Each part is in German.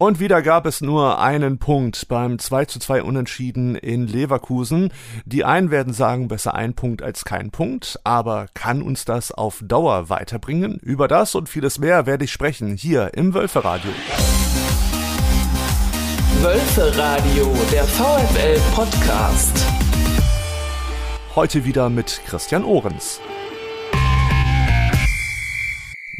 Und wieder gab es nur einen Punkt beim 2 zu 2 Unentschieden in Leverkusen. Die einen werden sagen, besser ein Punkt als kein Punkt, aber kann uns das auf Dauer weiterbringen? Über das und vieles mehr werde ich sprechen hier im Wölferadio. Wölferadio, der VfL Podcast. Heute wieder mit Christian Ohrens.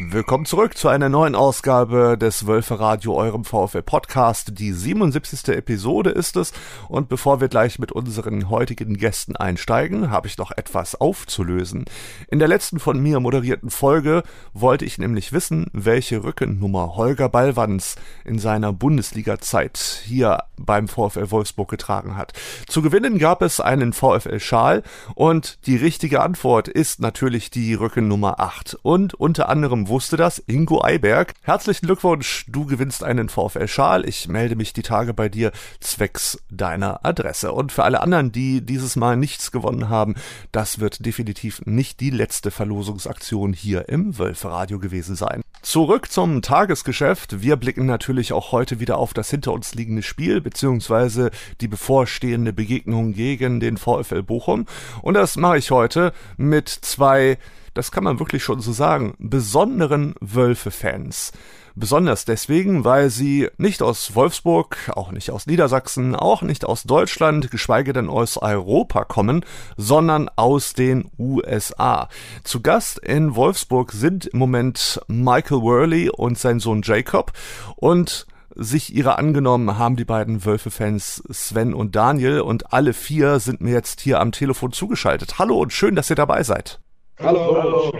Willkommen zurück zu einer neuen Ausgabe des Wölfe Radio, eurem VfL Podcast. Die 77. Episode ist es. Und bevor wir gleich mit unseren heutigen Gästen einsteigen, habe ich noch etwas aufzulösen. In der letzten von mir moderierten Folge wollte ich nämlich wissen, welche Rückennummer Holger Ballwanz in seiner Bundesliga-Zeit hier beim VfL Wolfsburg getragen hat. Zu gewinnen gab es einen VfL-Schal und die richtige Antwort ist natürlich die Rückennummer 8. Und unter anderem wusste das Ingo Eiberg. Herzlichen Glückwunsch, du gewinnst einen VfL-Schal. Ich melde mich die Tage bei dir zwecks deiner Adresse. Und für alle anderen, die dieses Mal nichts gewonnen haben, das wird definitiv nicht die letzte Verlosungsaktion hier im Wölferadio gewesen sein. Zurück zum Tagesgeschäft. Wir blicken natürlich auch heute wieder auf das hinter uns liegende Spiel beziehungsweise die bevorstehende Begegnung gegen den VfL Bochum. Und das mache ich heute mit zwei das kann man wirklich schon so sagen, besonderen Wölfe-Fans. Besonders deswegen, weil sie nicht aus Wolfsburg, auch nicht aus Niedersachsen, auch nicht aus Deutschland, geschweige denn aus Europa kommen, sondern aus den USA. Zu Gast in Wolfsburg sind im Moment Michael Worley und sein Sohn Jacob und sich ihrer angenommen haben die beiden Wölfe-Fans Sven und Daniel und alle vier sind mir jetzt hier am Telefon zugeschaltet. Hallo und schön, dass ihr dabei seid. Hallo.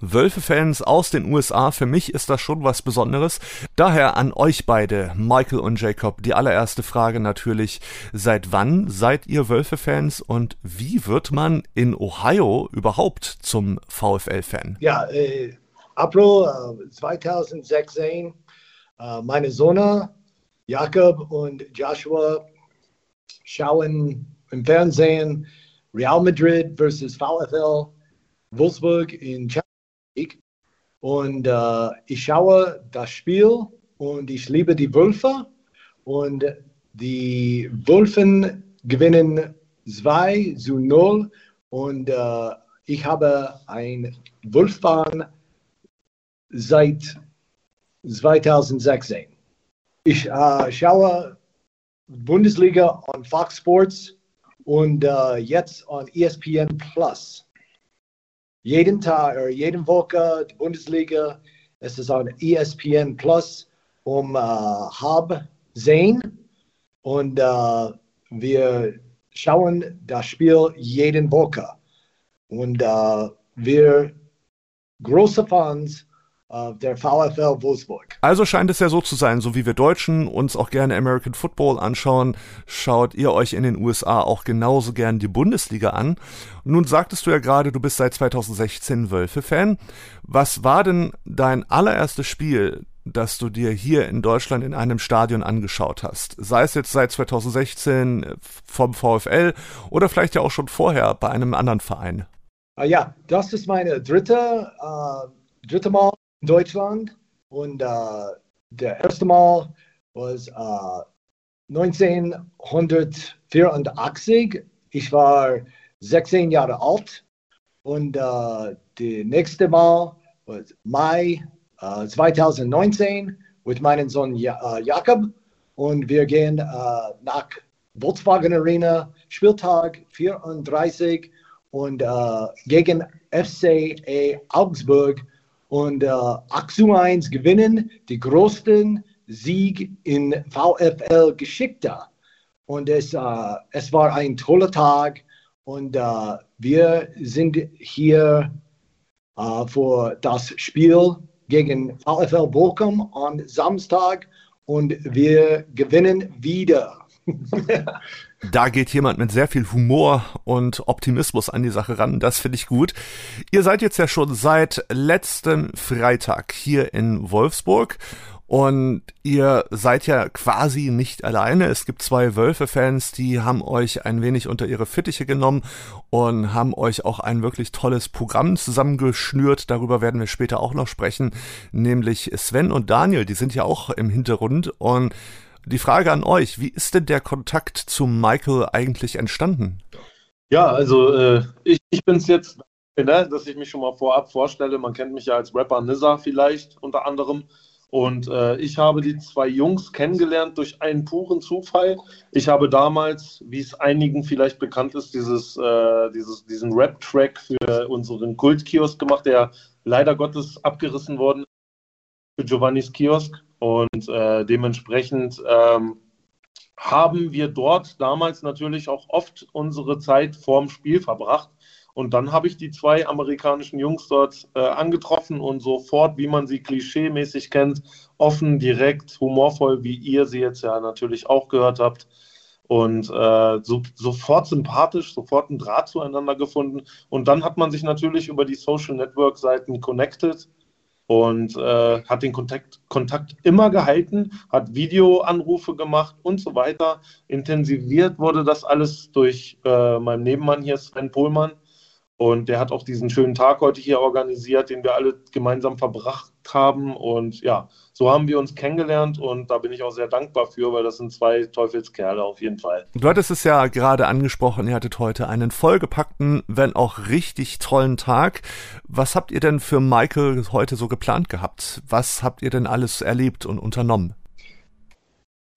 Wölfe-Fans aus den USA, für mich ist das schon was Besonderes. Daher an euch beide, Michael und Jacob, die allererste Frage natürlich, seit wann seid ihr Wölfe-Fans und wie wird man in Ohio überhaupt zum VfL-Fan? Ja, äh, April äh, 2016, äh, meine Sohn Jakob und Joshua schauen im Fernsehen Real Madrid versus VfL Wolfsburg in Champions League. Und äh, ich schaue das Spiel und ich liebe die Wölfe. Und die Wölfen gewinnen 2 zu 0. Und äh, ich habe ein Wolfbahn seit 2016. Ich äh, schaue Bundesliga on Fox Sports und äh, jetzt on ESPN Plus jeden Tag oder jeden Woche die Bundesliga. Es ist on ESPN Plus um äh, halb sehen und äh, wir schauen das Spiel jeden Woche und äh, wir große Fans der VfL Wolfsburg. Also scheint es ja so zu sein, so wie wir Deutschen uns auch gerne American Football anschauen, schaut ihr euch in den USA auch genauso gern die Bundesliga an. Nun sagtest du ja gerade, du bist seit 2016 Wölfe-Fan. Was war denn dein allererstes Spiel, das du dir hier in Deutschland in einem Stadion angeschaut hast? Sei es jetzt seit 2016 vom VfL oder vielleicht ja auch schon vorher bei einem anderen Verein? Ah ja, das ist meine dritte, äh, dritte Mal Deutschland. Und äh, der erste Mal war äh, 1984. Ich war 16 Jahre alt. Und äh, das nächste Mal war Mai äh, 2019 mit meinem Sohn ja, äh, Jakob. Und wir gehen äh, nach Volkswagen Arena, Spieltag 34 und äh, gegen FCA Augsburg und äh, 8 zu 1 gewinnen, die größten Sieg in VfL-Geschichte. Und es, äh, es war ein toller Tag und äh, wir sind hier äh, für das Spiel gegen VfL Bochum am Samstag und wir gewinnen wieder. Da geht jemand mit sehr viel Humor und Optimismus an die Sache ran. Das finde ich gut. Ihr seid jetzt ja schon seit letzten Freitag hier in Wolfsburg Und ihr seid ja quasi nicht alleine. Es gibt zwei Wölfe-Fans, die haben euch ein wenig unter ihre Fittiche genommen und haben euch auch ein wirklich tolles Programm zusammengeschnürt. Darüber werden wir später auch noch sprechen. Nämlich Sven und Daniel, die sind ja auch im Hintergrund. Und die Frage an euch, wie ist denn der Kontakt zu Michael eigentlich entstanden? Ja, also äh, ich, ich bin es jetzt, ne, dass ich mich schon mal vorab vorstelle. Man kennt mich ja als Rapper Nizza vielleicht unter anderem. Und äh, ich habe die zwei Jungs kennengelernt durch einen puren Zufall. Ich habe damals, wie es einigen vielleicht bekannt ist, dieses, äh, dieses, diesen Rap-Track für unseren Kultkiosk gemacht, der leider Gottes abgerissen worden ist für Giovannis Kiosk. Und äh, dementsprechend ähm, haben wir dort damals natürlich auch oft unsere Zeit vorm Spiel verbracht. Und dann habe ich die zwei amerikanischen Jungs dort äh, angetroffen und sofort, wie man sie klischeemäßig kennt, offen, direkt, humorvoll, wie ihr sie jetzt ja natürlich auch gehört habt. Und äh, so, sofort sympathisch, sofort einen Draht zueinander gefunden. Und dann hat man sich natürlich über die Social Network Seiten connected und äh, hat den Kontakt, Kontakt immer gehalten, hat Videoanrufe gemacht und so weiter. Intensiviert wurde das alles durch äh, meinen Nebenmann hier, Sven Pohlmann, und der hat auch diesen schönen Tag heute hier organisiert, den wir alle gemeinsam verbracht haben. Und ja, so haben wir uns kennengelernt und da bin ich auch sehr dankbar für, weil das sind zwei Teufelskerle auf jeden Fall. Du hattest es ja gerade angesprochen, ihr hattet heute einen vollgepackten, wenn auch richtig tollen Tag. Was habt ihr denn für Michael heute so geplant gehabt? Was habt ihr denn alles erlebt und unternommen?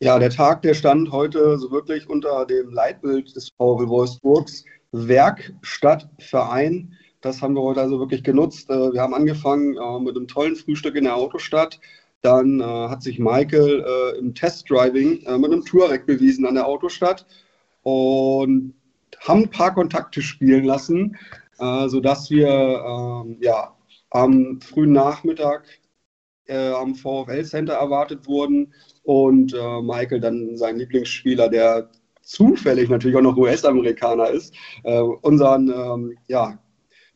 Ja, der Tag, der stand heute so wirklich unter dem Leitbild des VW Wolfsburgs Werkstattverein. Das haben wir heute also wirklich genutzt. Äh, wir haben angefangen äh, mit einem tollen Frühstück in der Autostadt. Dann äh, hat sich Michael im Testdriving mit einem Touareg bewiesen an der Autostadt und haben ein paar Kontakte spielen lassen, sodass wir ähm, ja, am frühen Nachmittag am VfL Center erwartet wurden und Michael dann sein Lieblingsspieler, der zufällig natürlich auch noch US-Amerikaner ist, äh, unseren ähm, ja,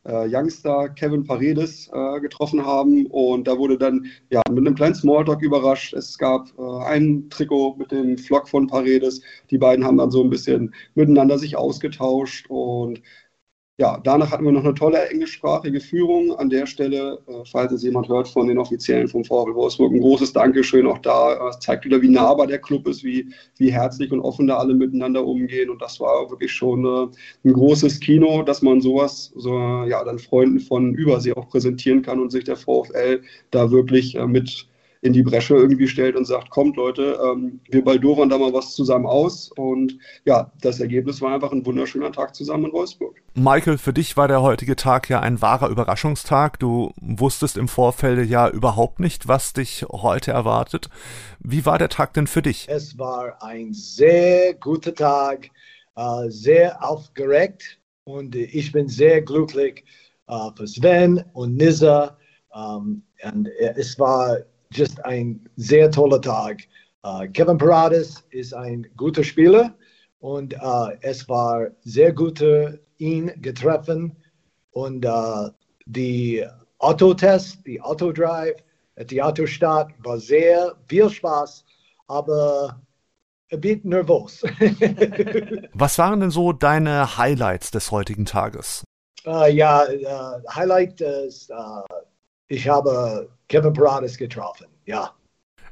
äh, Youngster Kevin Paredes äh, getroffen haben. Und da wurde dann ja, mit einem kleinen Smalltalk überrascht. Es gab äh, ein Trikot mit dem Flock von Paredes. Die beiden haben dann so ein bisschen miteinander sich ausgetauscht und ja, danach hatten wir noch eine tolle englischsprachige Führung. An der Stelle, äh, falls es jemand hört von den Offiziellen vom VfL Wolfsburg, ein großes Dankeschön auch da. Es zeigt wieder, wie nahbar der Club ist, wie, wie herzlich und offen da alle miteinander umgehen. Und das war wirklich schon äh, ein großes Kino, dass man sowas so, ja, dann Freunden von Übersee auch präsentieren kann und sich der VfL da wirklich äh, mit in die Bresche irgendwie stellt und sagt, kommt Leute, ähm, wir baldowern da mal was zusammen aus. Und ja, das Ergebnis war einfach ein wunderschöner Tag zusammen in Wolfsburg. Michael, für dich war der heutige Tag ja ein wahrer Überraschungstag. Du wusstest im Vorfeld ja überhaupt nicht, was dich heute erwartet. Wie war der Tag denn für dich? Es war ein sehr guter Tag, äh, sehr aufgeregt und ich bin sehr glücklich äh, für Sven und Nizza. Um, und es war just ein sehr toller Tag. Uh, Kevin Paradis ist ein guter Spieler und uh, es war sehr gut, ihn getroffen. Und uh, die Autotest, die Autodrive, die Autostadt war sehr viel Spaß, aber ein bisschen nervös. Was waren denn so deine Highlights des heutigen Tages? ja, Highlight ist, ich habe Kevin Paradis getroffen. Ja,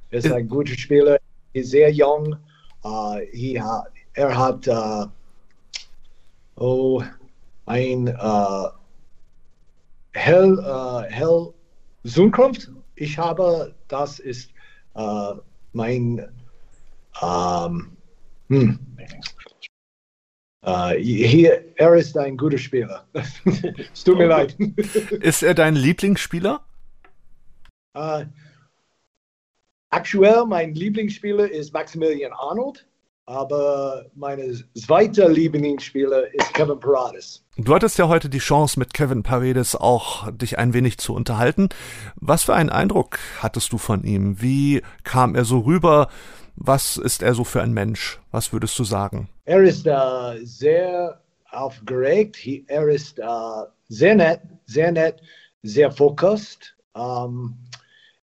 er ist ein guter Spieler, ist sehr jung. Uh, hat, er hat uh, oh, ein uh, Hell, uh, Hell Zukunft. Ich habe, das ist mein um, hm. Uh, hier, er ist ein guter Spieler. es tut mir leid. Ist er dein Lieblingsspieler? Uh, aktuell mein Lieblingsspieler ist Maximilian Arnold, aber mein zweiter Lieblingsspieler ist Kevin Paredes. Du hattest ja heute die Chance, mit Kevin Paredes auch dich ein wenig zu unterhalten. Was für einen Eindruck hattest du von ihm? Wie kam er so rüber? Was ist er so für ein Mensch? Was würdest du sagen? Er ist uh, sehr aufgeregt. er ist uh, sehr nett, sehr nett, sehr fokussiert. Um,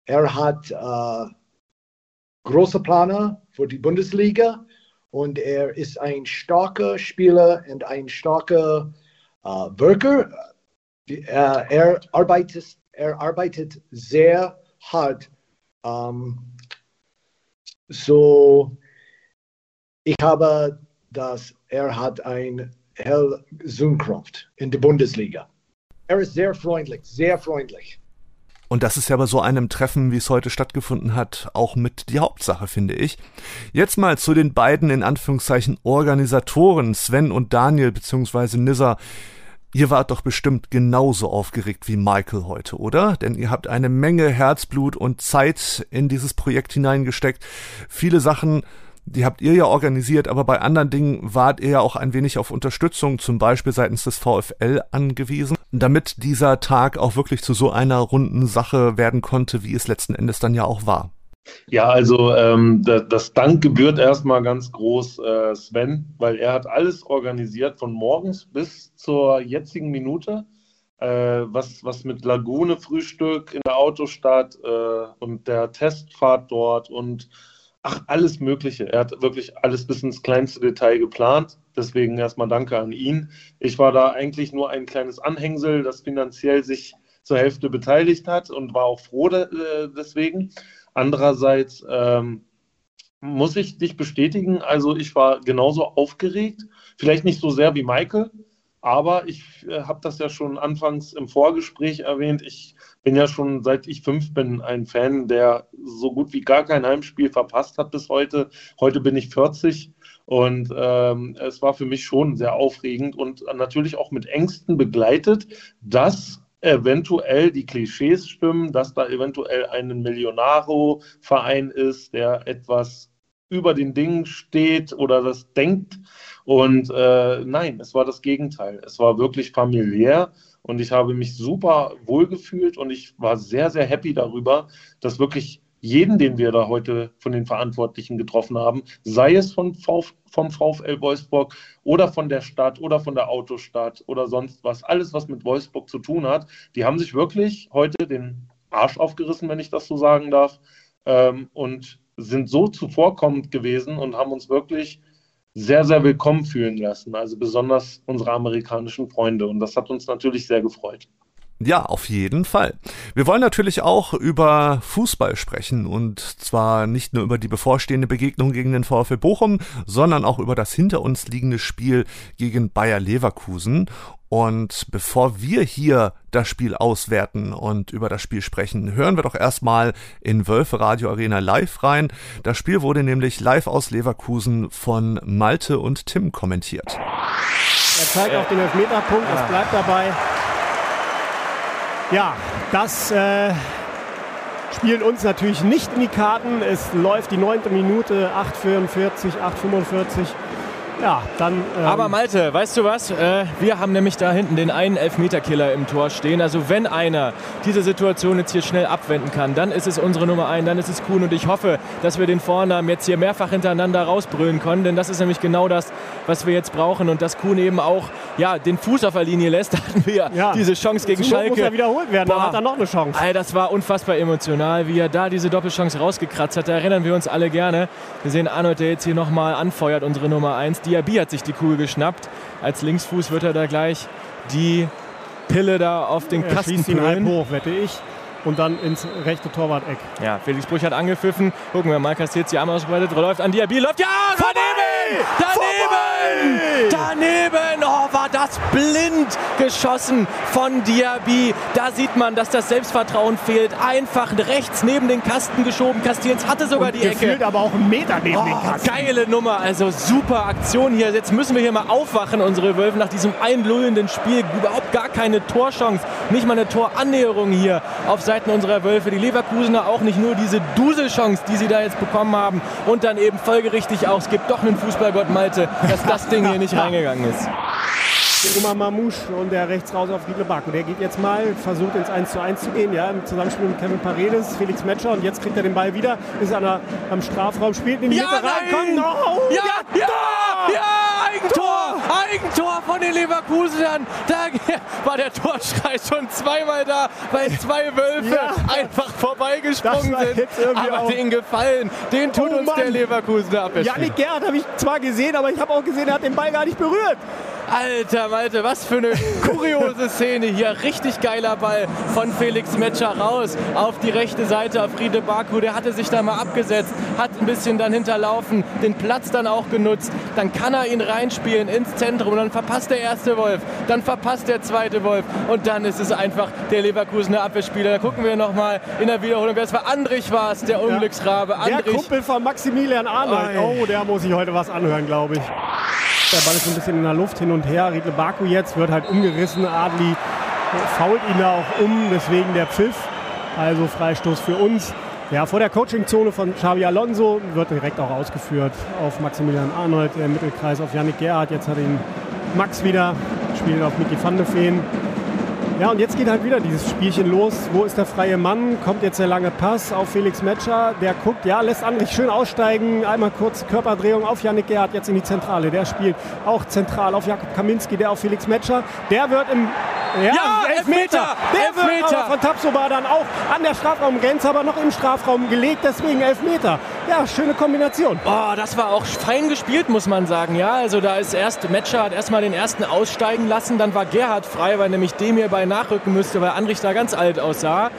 er hat uh, große Planer für die Bundesliga und er ist ein starker Spieler und ein starker äh, Worker. Er, arbeitet, er arbeitet sehr hart. Ähm, so, ich habe das, er hat ein Hell Zunkraft in der Bundesliga. Er ist sehr freundlich, sehr freundlich. Und das ist ja bei so einem Treffen, wie es heute stattgefunden hat, auch mit die Hauptsache, finde ich. Jetzt mal zu den beiden in Anführungszeichen Organisatoren, Sven und Daniel bzw. Nizza. Ihr wart doch bestimmt genauso aufgeregt wie Michael heute, oder? Denn ihr habt eine Menge Herzblut und Zeit in dieses Projekt hineingesteckt. Viele Sachen die habt ihr ja organisiert, aber bei anderen Dingen wart ihr ja auch ein wenig auf Unterstützung, zum Beispiel seitens des VfL angewiesen, damit dieser Tag auch wirklich zu so einer runden Sache werden konnte, wie es letzten Endes dann ja auch war. Ja, also ähm, das Dank gebührt erstmal ganz groß äh, Sven, weil er hat alles organisiert von morgens bis zur jetzigen Minute. Äh, was, was mit Lagune Frühstück in der Autostadt äh, und der Testfahrt dort und ach, alles Mögliche. Er hat wirklich alles bis ins kleinste Detail geplant. Deswegen erstmal danke an ihn. Ich war da eigentlich nur ein kleines Anhängsel, das finanziell sich zur Hälfte beteiligt hat und war auch froh äh, deswegen. Andererseits ähm, muss ich dich bestätigen, also ich war genauso aufgeregt, vielleicht nicht so sehr wie Michael, aber ich äh, habe das ja schon anfangs im Vorgespräch erwähnt. Ich bin ja schon seit ich fünf bin ein Fan, der so gut wie gar kein Heimspiel verpasst hat bis heute. Heute bin ich 40 und ähm, es war für mich schon sehr aufregend und natürlich auch mit Ängsten begleitet, dass eventuell die Klischees stimmen, dass da eventuell ein Millionaro-Verein ist, der etwas über den Dingen steht oder das denkt. Und äh, nein, es war das Gegenteil. Es war wirklich familiär und ich habe mich super wohl gefühlt und ich war sehr, sehr happy darüber, dass wirklich jeden, den wir da heute von den Verantwortlichen getroffen haben, sei es von v vom VfL Wolfsburg oder von der Stadt oder von der Autostadt oder sonst was, alles, was mit Wolfsburg zu tun hat, die haben sich wirklich heute den Arsch aufgerissen, wenn ich das so sagen darf, ähm, und sind so zuvorkommend gewesen und haben uns wirklich sehr, sehr willkommen fühlen lassen. Also besonders unsere amerikanischen Freunde. Und das hat uns natürlich sehr gefreut. Ja, auf jeden Fall. Wir wollen natürlich auch über Fußball sprechen und zwar nicht nur über die bevorstehende Begegnung gegen den VfL Bochum, sondern auch über das hinter uns liegende Spiel gegen Bayer Leverkusen. Und bevor wir hier das Spiel auswerten und über das Spiel sprechen, hören wir doch erstmal in Wölfe Radio Arena live rein. Das Spiel wurde nämlich live aus Leverkusen von Malte und Tim kommentiert. Er zeigt auf den Elfmeterpunkt, es bleibt dabei. Ja, das äh, spielt uns natürlich nicht in die Karten. Es läuft die neunte Minute, 8,44, 8,45. Ja, dann. Ähm Aber Malte, weißt du was? Äh, wir haben nämlich da hinten den einen Elfmeterkiller im Tor stehen. Also wenn einer diese Situation jetzt hier schnell abwenden kann, dann ist es unsere Nummer 1, dann ist es Kuhn. Und ich hoffe, dass wir den Vornamen jetzt hier mehrfach hintereinander rausbrüllen können, denn das ist nämlich genau das, was wir jetzt brauchen. Und dass Kuhn eben auch ja, den Fuß auf der Linie lässt, da hatten wir ja. diese Chance gegen Zum Schalke. muss er wiederholt werden, Boah. dann hat er noch eine Chance. Ey, das war unfassbar emotional, wie er da diese Doppelchance rausgekratzt hat. Da erinnern wir uns alle gerne. Wir sehen Arnold, der jetzt hier nochmal anfeuert, unsere Nummer 1. Diaby hat sich die Kugel geschnappt. Als Linksfuß wird er da gleich die Pille da auf den er Kasten schießt ihn halb hoch, wette ich. Und dann ins rechte Torwart-Eck. Ja, Felix Brüch hat angepfiffen. Gucken wir mal, kassiert die Arme ausgebreitet, läuft an Diaby, läuft, ja, daneben! Daneben! Daneben! Oh, war das blind geschossen von Diaby. Da sieht man, dass das Selbstvertrauen fehlt. Einfach rechts neben den Kasten geschoben. Castells hatte sogar Und die Ecke. aber auch einen Meter neben oh, den Kasten. Geile Nummer, also super Aktion hier. Jetzt müssen wir hier mal aufwachen, unsere Wölfe, nach diesem einlullenden Spiel. Überhaupt gar keine Torchance, nicht mal eine Torannäherung hier auf Seiten unserer Wölfe. Die Leverkusener auch nicht nur diese Duselchance, die sie da jetzt bekommen haben. Und dann eben folgerichtig auch, es gibt doch einen Fußballgott Malte, dass das Ding hier nicht reingegangen ist. Oma Mamouche und der rechts raus auf Riedle Back. Und der geht jetzt mal, versucht ins 1 zu 1 zu gehen, ja, im Zusammenspiel mit Kevin Paredes, Felix Metscher und jetzt kriegt er den Ball wieder, ist an der, am Strafraum, spielt in die ja, Mitte rein, komm, no, ja, ja, ja, ja, Eigentor, Eigentor von den Leverkusenern. Da war der Torschrei schon zweimal da, weil zwei Wölfe ja. einfach vorbeigesprungen sind. Aber auch. den Gefallen, den tut oh, uns Mann. der Leverkusener Abwehrspieler. Janik Gerhardt habe ich zwar gesehen, aber ich habe auch gesehen, er hat den Ball gar nicht berührt. Alter Malte, was für eine kuriose Szene hier. Richtig geiler Ball von Felix Metscher raus auf die rechte Seite auf Friede Baku. Der hatte sich da mal abgesetzt, hat ein bisschen dann hinterlaufen, den Platz dann auch genutzt. Dann kann er ihn reinspielen ins Zentrum. Dann verpasst der erste Wolf, dann verpasst der zweite Wolf. Und dann ist es einfach der Leverkusener Abwehrspieler. Da gucken wir nochmal in der Wiederholung. Wer es war, Andrich war es, der Unglücksrabe. Ja. Der Kumpel von Maximilian Arnold. Oh, der muss sich heute was anhören, glaube ich. Der Ball ist ein bisschen in der Luft hin und her. Riedle Baku jetzt wird halt umgerissen. Adli fault ihn da auch um, deswegen der Pfiff. Also Freistoß für uns. Ja, vor der Coachingzone von Xavi Alonso wird direkt auch ausgeführt auf Maximilian Arnold, der Mittelkreis auf Yannick Gerhardt. Jetzt hat ihn Max wieder, spielt auf Mickey van de Feen. Ja, und jetzt geht halt wieder dieses Spielchen los. Wo ist der freie Mann? Kommt jetzt der lange Pass auf Felix Metscher. Der guckt, ja, lässt Andrich schön aussteigen. Einmal kurz Körperdrehung auf Yannick Gerhardt, jetzt in die Zentrale. Der spielt auch zentral auf Jakob Kaminski, der auf Felix Metscher. Der wird im ja, ja Elfmeter! Der Elfmeter. wird von Tapsoba dann auch an der Strafraumgrenze, aber noch im Strafraum gelegt, deswegen Elfmeter. Ja, schöne Kombination. Oh, das war auch fein gespielt, muss man sagen. Ja, also da ist erst, Metscher hat erstmal den ersten aussteigen lassen, dann war Gerhard frei, weil nämlich dem hier bei nachrücken müsste, weil Andrich da ganz alt aussah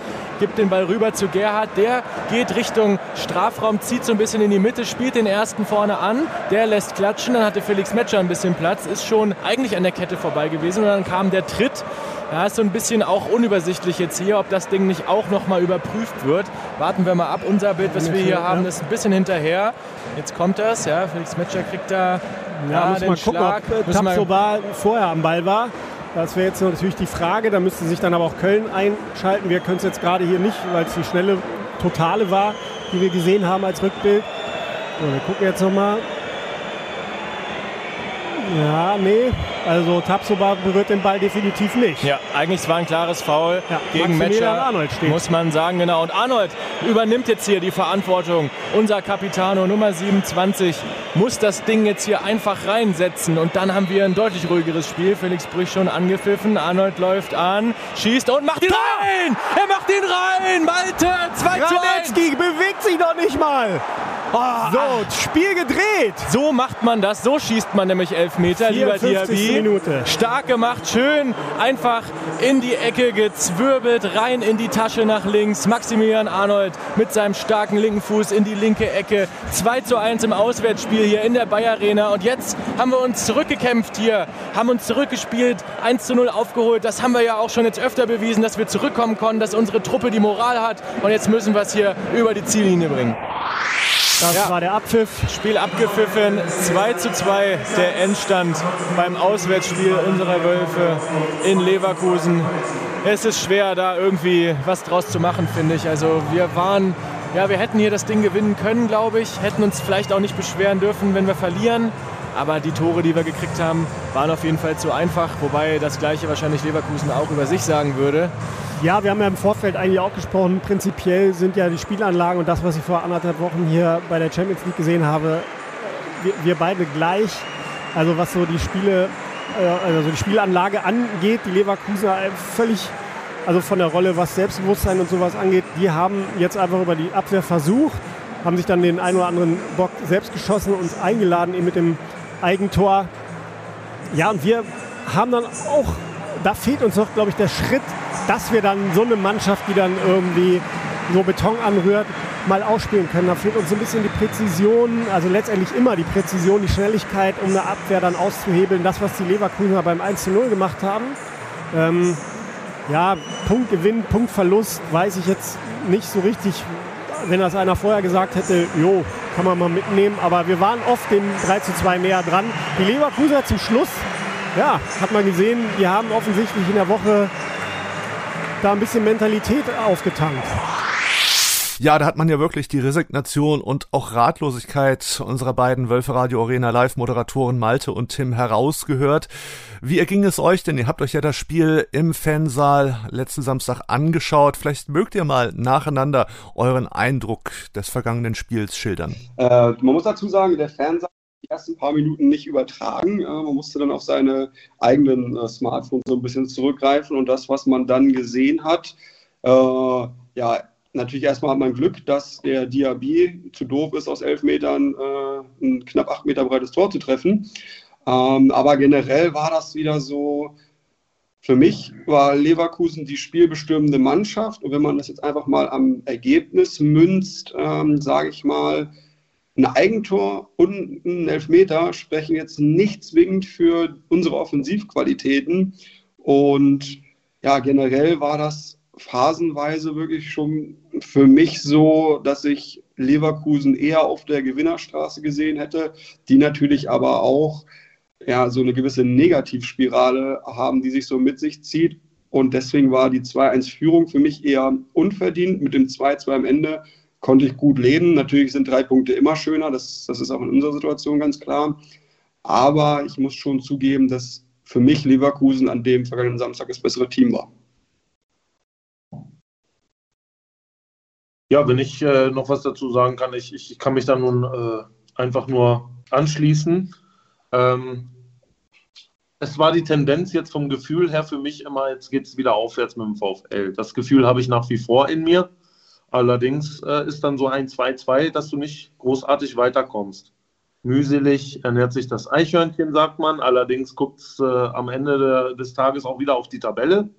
gibt den Ball rüber zu Gerhard. Der geht Richtung Strafraum, zieht so ein bisschen in die Mitte, spielt den ersten vorne an. Der lässt klatschen. Dann hatte Felix Metscher ein bisschen Platz, ist schon eigentlich an der Kette vorbei gewesen. Und dann kam der Tritt. Ja, ist so ein bisschen auch unübersichtlich jetzt hier, ob das Ding nicht auch nochmal überprüft wird. Warten wir mal ab. Unser Bild, was wir hier haben, ist ein bisschen hinterher. Jetzt kommt das. Ja, Felix Metscher kriegt da ja, muss den man gucken, Schlag. ob Tapsoba vorher am Ball war. Das wäre jetzt natürlich die Frage. Da müsste sich dann aber auch Köln einschalten. Wir können es jetzt gerade hier nicht, weil es die schnelle Totale war, die wir gesehen haben als Rückbild. So, wir gucken jetzt nochmal. Ja, nee. Also Tapsoba berührt den Ball definitiv nicht. Ja, eigentlich war ein klares Foul ja, gegen Matcher. Arnold steht. Muss man sagen, genau. Und Arnold übernimmt jetzt hier die Verantwortung. Unser Capitano Nummer 27 muss das Ding jetzt hier einfach reinsetzen. Und dann haben wir ein deutlich ruhigeres Spiel. Felix Brüch schon angepfiffen. Arnold läuft an, schießt und macht ihn rein! Er macht ihn rein! Malte, 2 zu 1! bewegt sich doch nicht mal! Oh, so, Spiel gedreht. So macht man das. So schießt man nämlich Elfmeter, lieber Diaby. Minute. Stark gemacht, schön einfach in die Ecke gezwirbelt, rein in die Tasche nach links. Maximilian Arnold mit seinem starken linken Fuß in die linke Ecke. 2 zu 1 im Auswärtsspiel hier in der Bayer Arena. Und jetzt haben wir uns zurückgekämpft hier, haben uns zurückgespielt, 1 zu 0 aufgeholt. Das haben wir ja auch schon jetzt öfter bewiesen, dass wir zurückkommen konnten, dass unsere Truppe die Moral hat. Und jetzt müssen wir es hier über die Ziellinie bringen. Das ja. war der Abpfiff. Spiel abgepfiffen. 2 zu 2 der Endstand beim Auswärtsspiel unserer Wölfe in Leverkusen. Es ist schwer, da irgendwie was draus zu machen, finde ich. Also wir waren, ja, wir hätten hier das Ding gewinnen können, glaube ich. Hätten uns vielleicht auch nicht beschweren dürfen, wenn wir verlieren. Aber die Tore, die wir gekriegt haben, waren auf jeden Fall zu einfach. Wobei das gleiche wahrscheinlich Leverkusen auch über sich sagen würde. Ja, wir haben ja im Vorfeld eigentlich auch gesprochen. Prinzipiell sind ja die Spielanlagen und das, was ich vor anderthalb Wochen hier bei der Champions League gesehen habe, wir, wir beide gleich. Also was so die Spiele, äh, also die Spielanlage angeht, die Leverkusener völlig, also von der Rolle, was Selbstbewusstsein und sowas angeht, die haben jetzt einfach über die Abwehr versucht, haben sich dann den einen oder anderen Bock selbst geschossen und eingeladen eben mit dem Eigentor. Ja, und wir haben dann auch, da fehlt uns noch, glaube ich, der Schritt, dass wir dann so eine Mannschaft, die dann irgendwie so Beton anrührt, mal ausspielen können. Da fehlt uns so ein bisschen die Präzision, also letztendlich immer die Präzision, die Schnelligkeit, um eine Abwehr dann auszuhebeln. Das, was die Leverkusener beim 1 zu 0 gemacht haben. Ähm, ja, Punktgewinn, Punktverlust, weiß ich jetzt nicht so richtig. Wenn das einer vorher gesagt hätte, jo, kann man mal mitnehmen. Aber wir waren oft dem 3 zu 2 näher dran. Die Leverkusener zum Schluss, ja, hat man gesehen, die haben offensichtlich in der Woche da ein bisschen Mentalität aufgetankt. Ja, da hat man ja wirklich die Resignation und auch Ratlosigkeit unserer beiden Wölfe Radio Arena Live-Moderatoren Malte und Tim herausgehört. Wie erging es euch denn? Ihr habt euch ja das Spiel im Fansaal letzten Samstag angeschaut. Vielleicht mögt ihr mal nacheinander euren Eindruck des vergangenen Spiels schildern. Äh, man muss dazu sagen, der Fansaal die ersten paar Minuten nicht übertragen. Äh, man musste dann auf seine eigenen äh, Smartphones so ein bisschen zurückgreifen und das, was man dann gesehen hat, äh, ja, natürlich erstmal hat man Glück, dass der Diaby zu doof ist, aus elf Metern äh, ein knapp acht Meter breites Tor zu treffen. Ähm, aber generell war das wieder so, für mich war Leverkusen die spielbestimmende Mannschaft. Und wenn man das jetzt einfach mal am Ergebnis münzt, ähm, sage ich mal, ein Eigentor und ein Elfmeter sprechen jetzt nicht zwingend für unsere Offensivqualitäten. Und ja, generell war das phasenweise wirklich schon für mich so, dass ich Leverkusen eher auf der Gewinnerstraße gesehen hätte, die natürlich aber auch ja, so eine gewisse Negativspirale haben, die sich so mit sich zieht. Und deswegen war die 2-1-Führung für mich eher unverdient. Mit dem 2-2 am Ende konnte ich gut leben. Natürlich sind drei Punkte immer schöner, das, das ist auch in unserer Situation ganz klar. Aber ich muss schon zugeben, dass für mich Leverkusen an dem vergangenen Samstag das bessere Team war. Ja, wenn ich äh, noch was dazu sagen kann, ich, ich kann mich da nun äh, einfach nur anschließen. Ähm, es war die Tendenz jetzt vom Gefühl her für mich immer, jetzt geht es wieder aufwärts mit dem VfL. Das Gefühl habe ich nach wie vor in mir. Allerdings äh, ist dann so ein 2-2, dass du nicht großartig weiterkommst. Mühselig ernährt sich das Eichhörnchen, sagt man. Allerdings guckt es äh, am Ende de, des Tages auch wieder auf die Tabelle.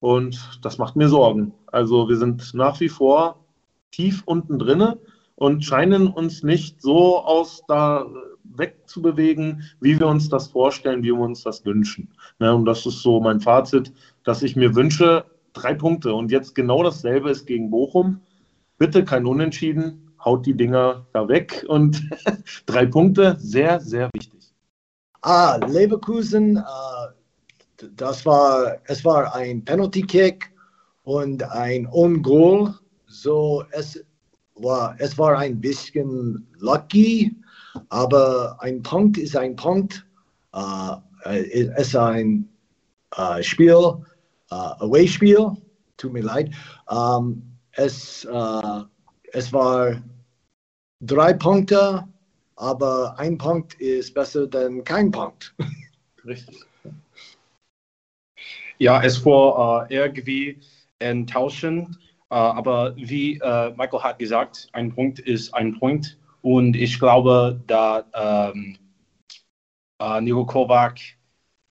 Und das macht mir Sorgen. Also wir sind nach wie vor tief unten drinne und scheinen uns nicht so aus da wegzubewegen, wie wir uns das vorstellen, wie wir uns das wünschen. Ne, und das ist so mein Fazit, dass ich mir wünsche, drei Punkte. Und jetzt genau dasselbe ist gegen Bochum. Bitte kein Unentschieden, haut die Dinger da weg und drei Punkte, sehr, sehr wichtig. Ah, Leverkusen, äh, das war, es war ein Penalty-Kick und ein On-Goal. So, es war, es war ein bisschen lucky, aber ein Punkt ist ein Punkt. Uh, es ist ein uh, Spiel, uh, Away-Spiel. Tut mir leid. Um, es, es war drei Punkte, aber ein Punkt ist besser als kein Punkt. Richtig. Ja, es war irgendwie enttäuschend, aber wie Michael hat gesagt, ein Punkt ist ein Punkt. Und ich glaube, da ähm, äh, Niko Kovac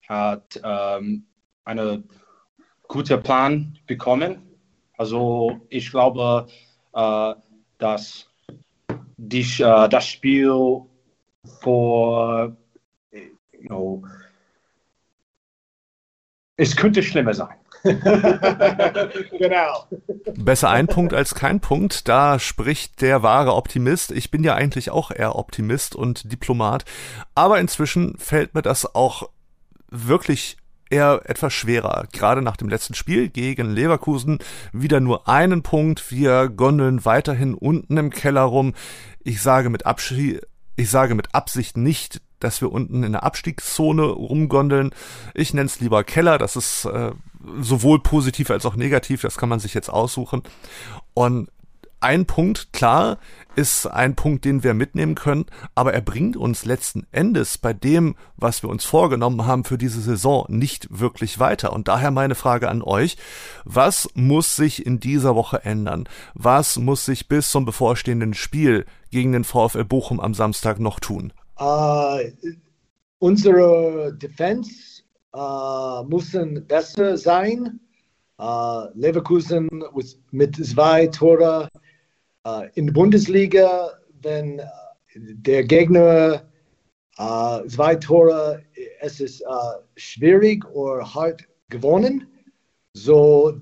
hat ähm, einen guten Plan bekommen. Also ich glaube, äh, dass die, äh, das Spiel vor, you know, es könnte schlimmer sein. genau. Besser ein Punkt als kein Punkt. Da spricht der wahre Optimist. Ich bin ja eigentlich auch eher Optimist und Diplomat. Aber inzwischen fällt mir das auch wirklich eher etwas schwerer. Gerade nach dem letzten Spiel gegen Leverkusen wieder nur einen Punkt. Wir gondeln weiterhin unten im Keller rum. Ich sage mit Abschied, ich sage mit Absicht nicht, dass wir unten in der Abstiegszone rumgondeln. Ich nenne es lieber Keller, das ist äh, sowohl positiv als auch negativ, das kann man sich jetzt aussuchen. Und ein Punkt, klar, ist ein Punkt, den wir mitnehmen können, aber er bringt uns letzten Endes bei dem, was wir uns vorgenommen haben für diese Saison, nicht wirklich weiter. Und daher meine Frage an euch, was muss sich in dieser Woche ändern? Was muss sich bis zum bevorstehenden Spiel gegen den VfL Bochum am Samstag noch tun? Uh, unsere Defense uh, müssen besser sein. Uh, Leverkusen mit zwei Tore uh, in der Bundesliga, wenn der Gegner uh, zwei Tore, es ist uh, schwierig oder hart gewonnen. So,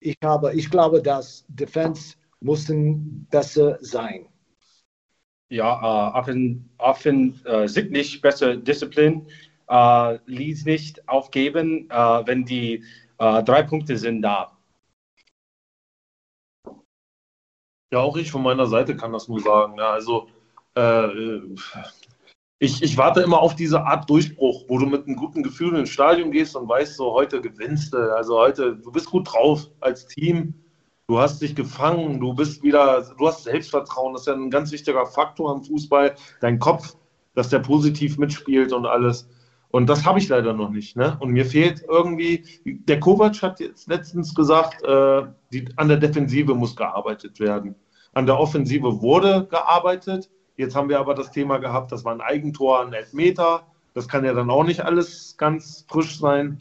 ich habe, ich glaube, dass Defense müssen besser sein ja, äh, offen, äh, sichtlich besser Disziplin, äh, Leads nicht aufgeben, äh, wenn die äh, drei Punkte sind da. Ja, auch ich von meiner Seite kann das nur sagen. Ja, also äh, ich, ich warte immer auf diese Art Durchbruch, wo du mit einem guten Gefühl ins Stadion gehst und weißt, so heute gewinnst du. Also heute, du bist gut drauf als Team Du hast dich gefangen, du bist wieder, du hast Selbstvertrauen, das ist ja ein ganz wichtiger Faktor im Fußball. Dein Kopf dass der positiv mitspielt und alles. Und das habe ich leider noch nicht. Ne? Und mir fehlt irgendwie, der Kovac hat jetzt letztens gesagt, äh, die, an der Defensive muss gearbeitet werden. An der Offensive wurde gearbeitet. Jetzt haben wir aber das Thema gehabt, das war ein Eigentor, ein Elfmeter. Das kann ja dann auch nicht alles ganz frisch sein.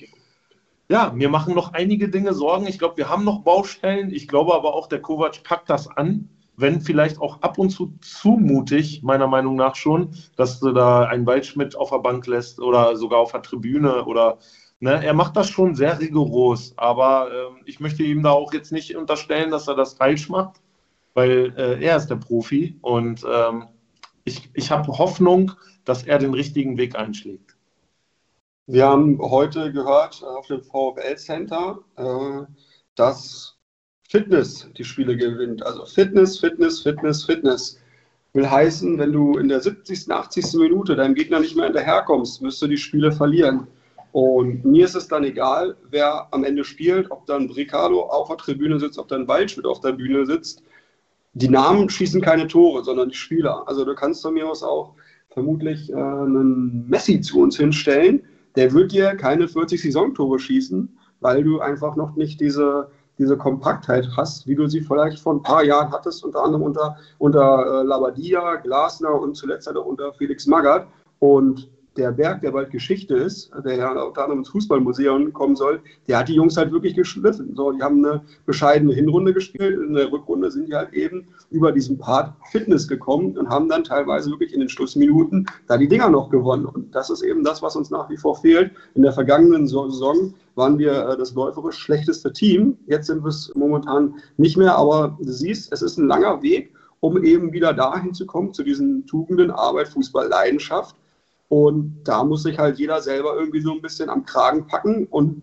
Ja, mir machen noch einige Dinge Sorgen. Ich glaube, wir haben noch Baustellen. Ich glaube aber auch, der Kovac packt das an wenn vielleicht auch ab und zu zu mutig, meiner Meinung nach schon, dass du da einen Waldschmidt auf der Bank lässt oder sogar auf der Tribüne oder ne, er macht das schon sehr rigoros, aber äh, ich möchte ihm da auch jetzt nicht unterstellen, dass er das falsch macht, weil äh, er ist der Profi und ähm, ich, ich habe Hoffnung, dass er den richtigen Weg einschlägt. Wir haben heute gehört auf dem VfL Center, äh, dass Fitness die Spiele gewinnt. Also Fitness, Fitness, Fitness, Fitness. Will heißen, wenn du in der 70., 80. Minute deinem Gegner nicht mehr hinterherkommst, wirst du die Spiele verlieren. Und mir ist es dann egal, wer am Ende spielt, ob dann Bricado auf der Tribüne sitzt, ob dann Waldschmidt auf der Bühne sitzt. Die Namen schießen keine Tore, sondern die Spieler. Also du kannst von mir aus auch vermutlich äh, einen Messi zu uns hinstellen. Der wird dir keine 40 Saisontore schießen, weil du einfach noch nicht diese, diese Kompaktheit hast, wie du sie vielleicht vor ein paar Jahren hattest, unter anderem unter, unter äh, Labadia, Glasner und zuletzt auch unter Felix Magath. Und der Berg, der bald Geschichte ist, der ja unter anderem ins Fußballmuseum kommen soll, der hat die Jungs halt wirklich geschliffen. So, die haben eine bescheidene Hinrunde gespielt. In der Rückrunde sind die halt eben über diesen Part Fitness gekommen und haben dann teilweise wirklich in den Schlussminuten da die Dinger noch gewonnen. Und das ist eben das, was uns nach wie vor fehlt. In der vergangenen Saison waren wir äh, das läuferisch schlechteste Team. Jetzt sind wir es momentan nicht mehr, aber du siehst, es ist ein langer Weg, um eben wieder dahin zu kommen, zu diesen Tugenden, Arbeit, Fußball, Leidenschaft. Und da muss sich halt jeder selber irgendwie so ein bisschen am Kragen packen. Und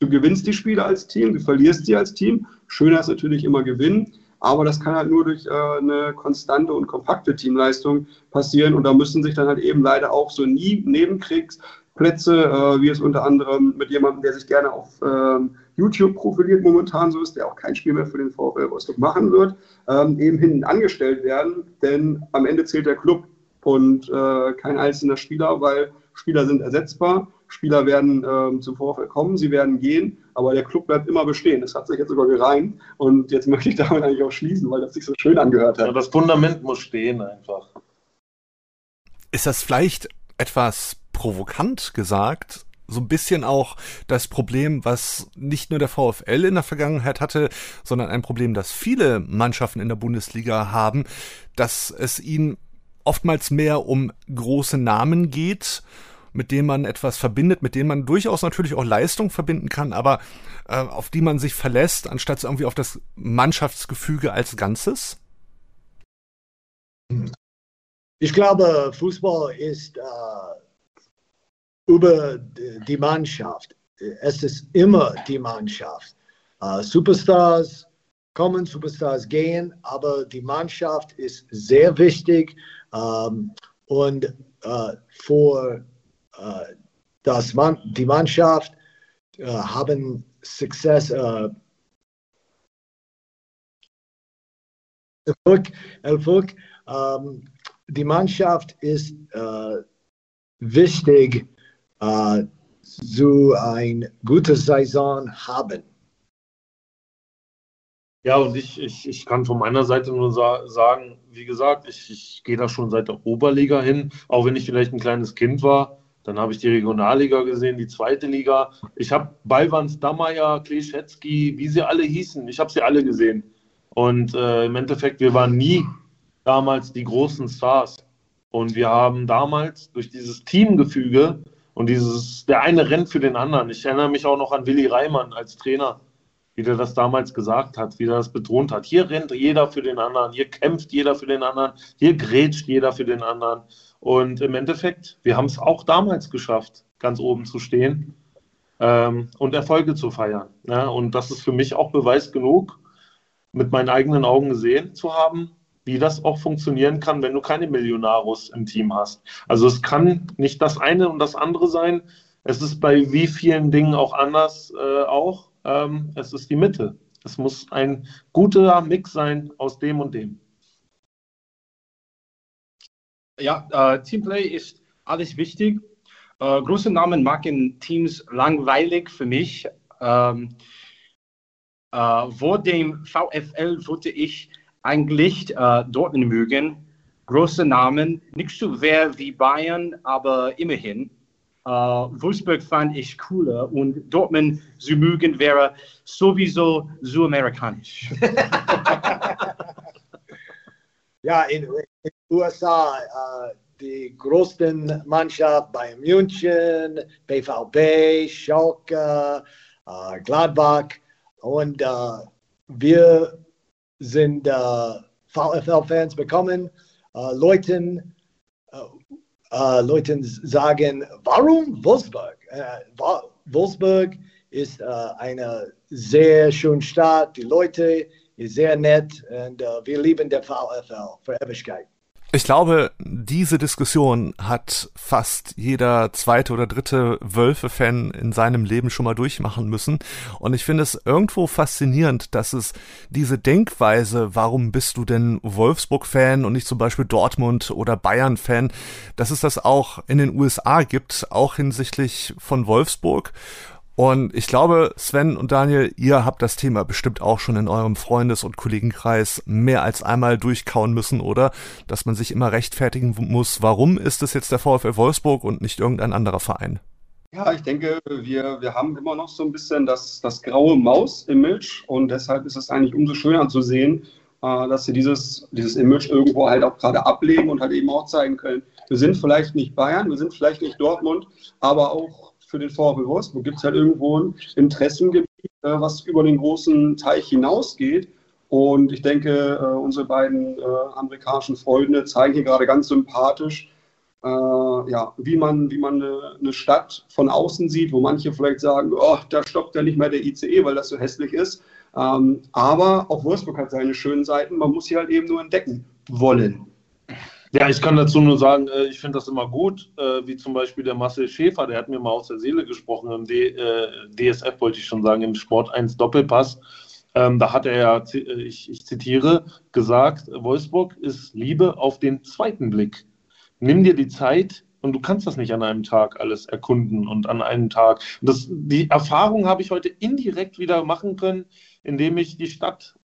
du gewinnst die Spiele als Team, du verlierst sie als Team. Schöner ist natürlich immer gewinnen, aber das kann halt nur durch äh, eine konstante und kompakte Teamleistung passieren. Und da müssen sich dann halt eben leider auch so nie Nebenkriegsplätze, äh, wie es unter anderem mit jemandem, der sich gerne auf äh, YouTube profiliert momentan so ist, der auch kein Spiel mehr für den VfL Rostock machen wird, ähm, eben hinten angestellt werden, denn am Ende zählt der Club und äh, kein einzelner Spieler, weil Spieler sind ersetzbar. Spieler werden ähm, zum Vorfall kommen, sie werden gehen, aber der Club bleibt immer bestehen. Das hat sich jetzt sogar gereimt und jetzt möchte ich damit eigentlich auch schließen, weil das sich so schön angehört hat. Ja, das Fundament muss stehen einfach. Ist das vielleicht etwas provokant gesagt? so ein bisschen auch das Problem, was nicht nur der VfL in der Vergangenheit hatte, sondern ein Problem, das viele Mannschaften in der Bundesliga haben, dass es ihnen oftmals mehr um große Namen geht, mit denen man etwas verbindet, mit denen man durchaus natürlich auch Leistung verbinden kann, aber äh, auf die man sich verlässt, anstatt irgendwie auf das Mannschaftsgefüge als Ganzes? Ich glaube, Fußball ist äh, über die Mannschaft. Es ist immer die Mannschaft. Uh, Superstars kommen, Superstars gehen, aber die Mannschaft ist sehr wichtig. Ähm, und äh, für äh, das Man die Mannschaft äh, haben Success, äh, Erfolg, Erfolg ähm, die Mannschaft ist äh, wichtig, äh, so eine gute Saison haben. Ja, und ich, ich, ich kann von meiner Seite nur sa sagen, wie gesagt, ich, ich gehe da schon seit der Oberliga hin, auch wenn ich vielleicht ein kleines Kind war. Dann habe ich die Regionalliga gesehen, die zweite Liga. Ich habe Balvans, Dammeier, Kleschetzky, wie sie alle hießen, ich habe sie alle gesehen. Und äh, im Endeffekt, wir waren nie damals die großen Stars. Und wir haben damals durch dieses Teamgefüge und dieses, der eine rennt für den anderen. Ich erinnere mich auch noch an Willi Reimann als Trainer wie der das damals gesagt hat, wie der das betont hat. Hier rennt jeder für den anderen, hier kämpft jeder für den anderen, hier grätscht jeder für den anderen. Und im Endeffekt, wir haben es auch damals geschafft, ganz oben zu stehen ähm, und Erfolge zu feiern. Ja, und das ist für mich auch Beweis genug, mit meinen eigenen Augen gesehen zu haben, wie das auch funktionieren kann, wenn du keine Millionarus im Team hast. Also es kann nicht das eine und das andere sein. Es ist bei wie vielen Dingen auch anders äh, auch ähm, es ist die Mitte. Es muss ein guter Mix sein aus dem und dem. Ja, äh, Teamplay ist alles wichtig. Äh, große Namen machen Teams langweilig für mich. Ähm, äh, vor dem VfL wollte ich eigentlich äh, Dortmund mögen. Große Namen, nicht so wer wie Bayern, aber immerhin. Äh, Wolfsburg fand ich cooler und Dortmund zu mögen wäre sowieso so amerikanisch. ja, in den USA, äh, die größten Mannschaften bei München, BVB, Schalke, äh, Gladbach und wir sind VfL-Fans bekommen. Leuten, äh, Leuten sagen, warum Wolfsburg? Wolfsburg ist eine sehr schöne Stadt, die Leute sind sehr nett und wir lieben der VfL für Ewigkeit. Ich glaube, diese Diskussion hat fast jeder zweite oder dritte Wölfe-Fan in seinem Leben schon mal durchmachen müssen. Und ich finde es irgendwo faszinierend, dass es diese Denkweise, warum bist du denn Wolfsburg-Fan und nicht zum Beispiel Dortmund oder Bayern-Fan, dass es das auch in den USA gibt, auch hinsichtlich von Wolfsburg. Und ich glaube, Sven und Daniel, ihr habt das Thema bestimmt auch schon in eurem Freundes- und Kollegenkreis mehr als einmal durchkauen müssen, oder? Dass man sich immer rechtfertigen muss, warum ist es jetzt der VfL Wolfsburg und nicht irgendein anderer Verein? Ja, ich denke, wir, wir haben immer noch so ein bisschen das, das graue Maus-Image und deshalb ist es eigentlich umso schöner zu sehen, äh, dass sie dieses, dieses Image irgendwo halt auch gerade ablegen und halt eben auch zeigen können, wir sind vielleicht nicht Bayern, wir sind vielleicht nicht Dortmund, aber auch für den VfL Wolfsburg gibt es halt irgendwo ein Interessengebiet, äh, was über den großen Teich hinausgeht. Und ich denke, äh, unsere beiden äh, amerikanischen Freunde zeigen hier gerade ganz sympathisch, äh, ja, wie man, wie man eine, eine, Stadt von außen sieht, wo manche vielleicht sagen, oh, da stoppt ja nicht mehr der ICE, weil das so hässlich ist. Ähm, aber auch Wolfsburg hat seine schönen Seiten. Man muss sie halt eben nur entdecken wollen. Ja, ich kann dazu nur sagen, äh, ich finde das immer gut, äh, wie zum Beispiel der Marcel Schäfer, der hat mir mal aus der Seele gesprochen, im D, äh, DSF wollte ich schon sagen, im Sport 1 Doppelpass. Ähm, da hat er ja, ich, ich zitiere, gesagt, Wolfsburg ist Liebe auf den zweiten Blick. Nimm dir die Zeit, und du kannst das nicht an einem Tag alles erkunden und an einem Tag. Das, die Erfahrung habe ich heute indirekt wieder machen können, indem ich die Stadt